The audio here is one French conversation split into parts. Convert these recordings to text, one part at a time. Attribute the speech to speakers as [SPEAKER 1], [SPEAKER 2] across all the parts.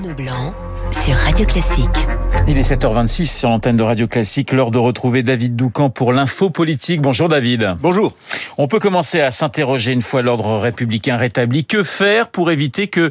[SPEAKER 1] Arnaud Blanc sur Radio Classique.
[SPEAKER 2] Il est 7h26 sur l'antenne de Radio Classique, l'heure de retrouver David Doucan pour l'info politique. Bonjour David.
[SPEAKER 3] Bonjour.
[SPEAKER 2] On peut commencer à s'interroger une fois l'ordre républicain rétabli. Que faire pour éviter que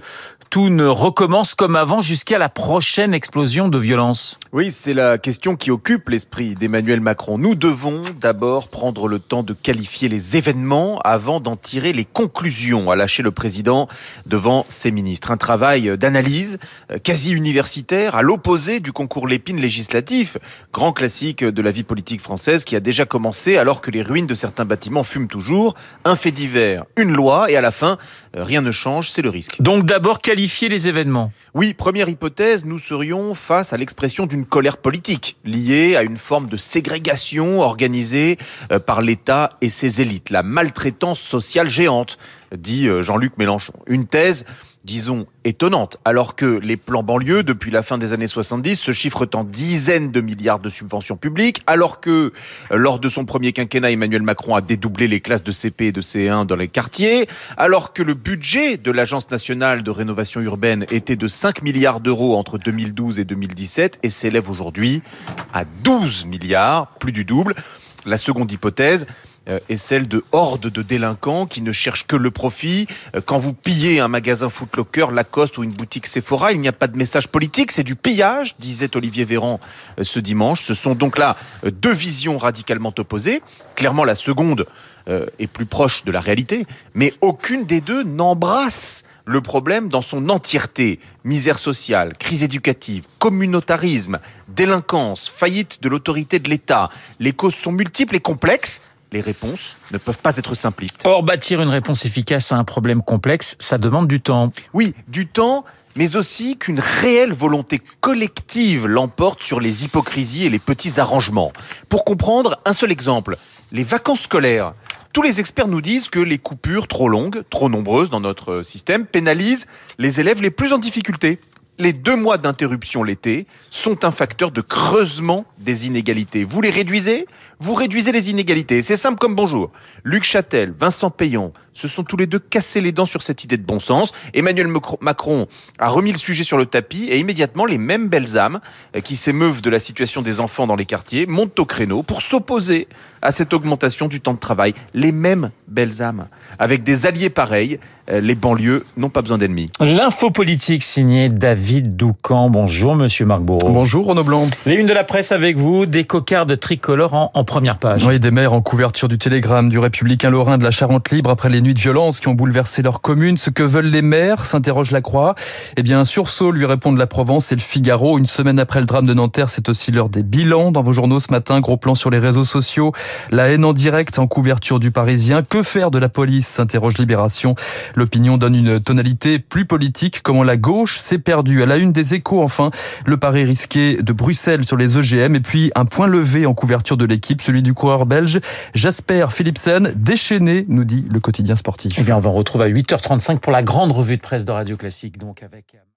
[SPEAKER 2] tout ne recommence comme avant jusqu'à la prochaine explosion de violence
[SPEAKER 3] Oui, c'est la question qui occupe l'esprit d'Emmanuel Macron. Nous devons d'abord prendre le temps de qualifier les événements avant d'en tirer les conclusions, a lâché le président devant ses ministres. Un travail d'analyse euh, quasi universitaire à l'opposé du concours Lépine législatif, grand classique de la vie politique française qui a déjà commencé alors que les ruines de certains bâtiments fument toujours. Un fait divers, une loi et à la fin, euh, rien ne change, c'est le risque.
[SPEAKER 2] Donc d'abord qualifier les événements?
[SPEAKER 3] Oui, première hypothèse, nous serions face à l'expression d'une colère politique liée à une forme de ségrégation organisée euh, par l'État et ses élites, la maltraitance sociale géante, dit euh, Jean-Luc Mélenchon. Une thèse disons, étonnante, alors que les plans banlieues, depuis la fin des années 70, se chiffrent en dizaines de milliards de subventions publiques, alors que lors de son premier quinquennat, Emmanuel Macron a dédoublé les classes de CP et de C1 dans les quartiers, alors que le budget de l'Agence nationale de rénovation urbaine était de 5 milliards d'euros entre 2012 et 2017 et s'élève aujourd'hui à 12 milliards, plus du double. La seconde hypothèse, euh, est celle de hordes de délinquants qui ne cherchent que le profit. Euh, quand vous pillez un magasin Footlocker, Lacoste ou une boutique Sephora, il n'y a pas de message politique, c'est du pillage, disait Olivier Véran euh, ce dimanche. Ce sont donc là deux visions radicalement opposées. Clairement, la seconde est plus proche de la réalité, mais aucune des deux n'embrasse le problème dans son entièreté. Misère sociale, crise éducative, communautarisme, délinquance, faillite de l'autorité de l'État. Les causes sont multiples et complexes les réponses ne peuvent pas être simplistes.
[SPEAKER 2] Or, bâtir une réponse efficace à un problème complexe, ça demande du temps.
[SPEAKER 3] Oui, du temps, mais aussi qu'une réelle volonté collective l'emporte sur les hypocrisies et les petits arrangements. Pour comprendre, un seul exemple, les vacances scolaires. Tous les experts nous disent que les coupures trop longues, trop nombreuses dans notre système, pénalisent les élèves les plus en difficulté les deux mois d'interruption l'été sont un facteur de creusement des inégalités. Vous les réduisez, vous réduisez les inégalités. C'est simple comme bonjour. Luc Châtel, Vincent Payon se sont tous les deux cassés les dents sur cette idée de bon sens. Emmanuel Macron a remis le sujet sur le tapis et immédiatement les mêmes belles âmes euh, qui s'émeuvent de la situation des enfants dans les quartiers montent au créneau pour s'opposer à cette augmentation du temps de travail. Les mêmes belles âmes. Avec des alliés pareils, euh, les banlieues n'ont pas besoin d'ennemis.
[SPEAKER 2] L'info politique signée David Doucan. Bonjour, monsieur Marc Bourreau.
[SPEAKER 4] Bonjour, Renaud Blanc.
[SPEAKER 2] Les unes de la presse avec vous, des cocardes tricolores en, en première page.
[SPEAKER 4] Oui, des maires en couverture du télégramme du Républicain Lorrain de la Charente Libre après les nuits de violence qui ont bouleversé leur commune. Ce que veulent les maires, s'interroge la Croix. Eh bien, un sursaut lui répondent la Provence et le Figaro. Une semaine après le drame de Nanterre, c'est aussi l'heure des bilans dans vos journaux ce matin. Gros plan sur les réseaux sociaux. La haine en direct en couverture du Parisien. Que faire de la police? s'interroge Libération. L'opinion donne une tonalité plus politique. Comment la gauche s'est perdue. À la une des échos, enfin, le pari risqué de Bruxelles sur les EGM. Et puis, un point levé en couverture de l'équipe, celui du coureur belge Jasper Philipsen, déchaîné, nous dit le quotidien sportif.
[SPEAKER 2] Eh bien, on va retrouver à 8h35 pour la grande revue de presse de Radio Classique, donc avec...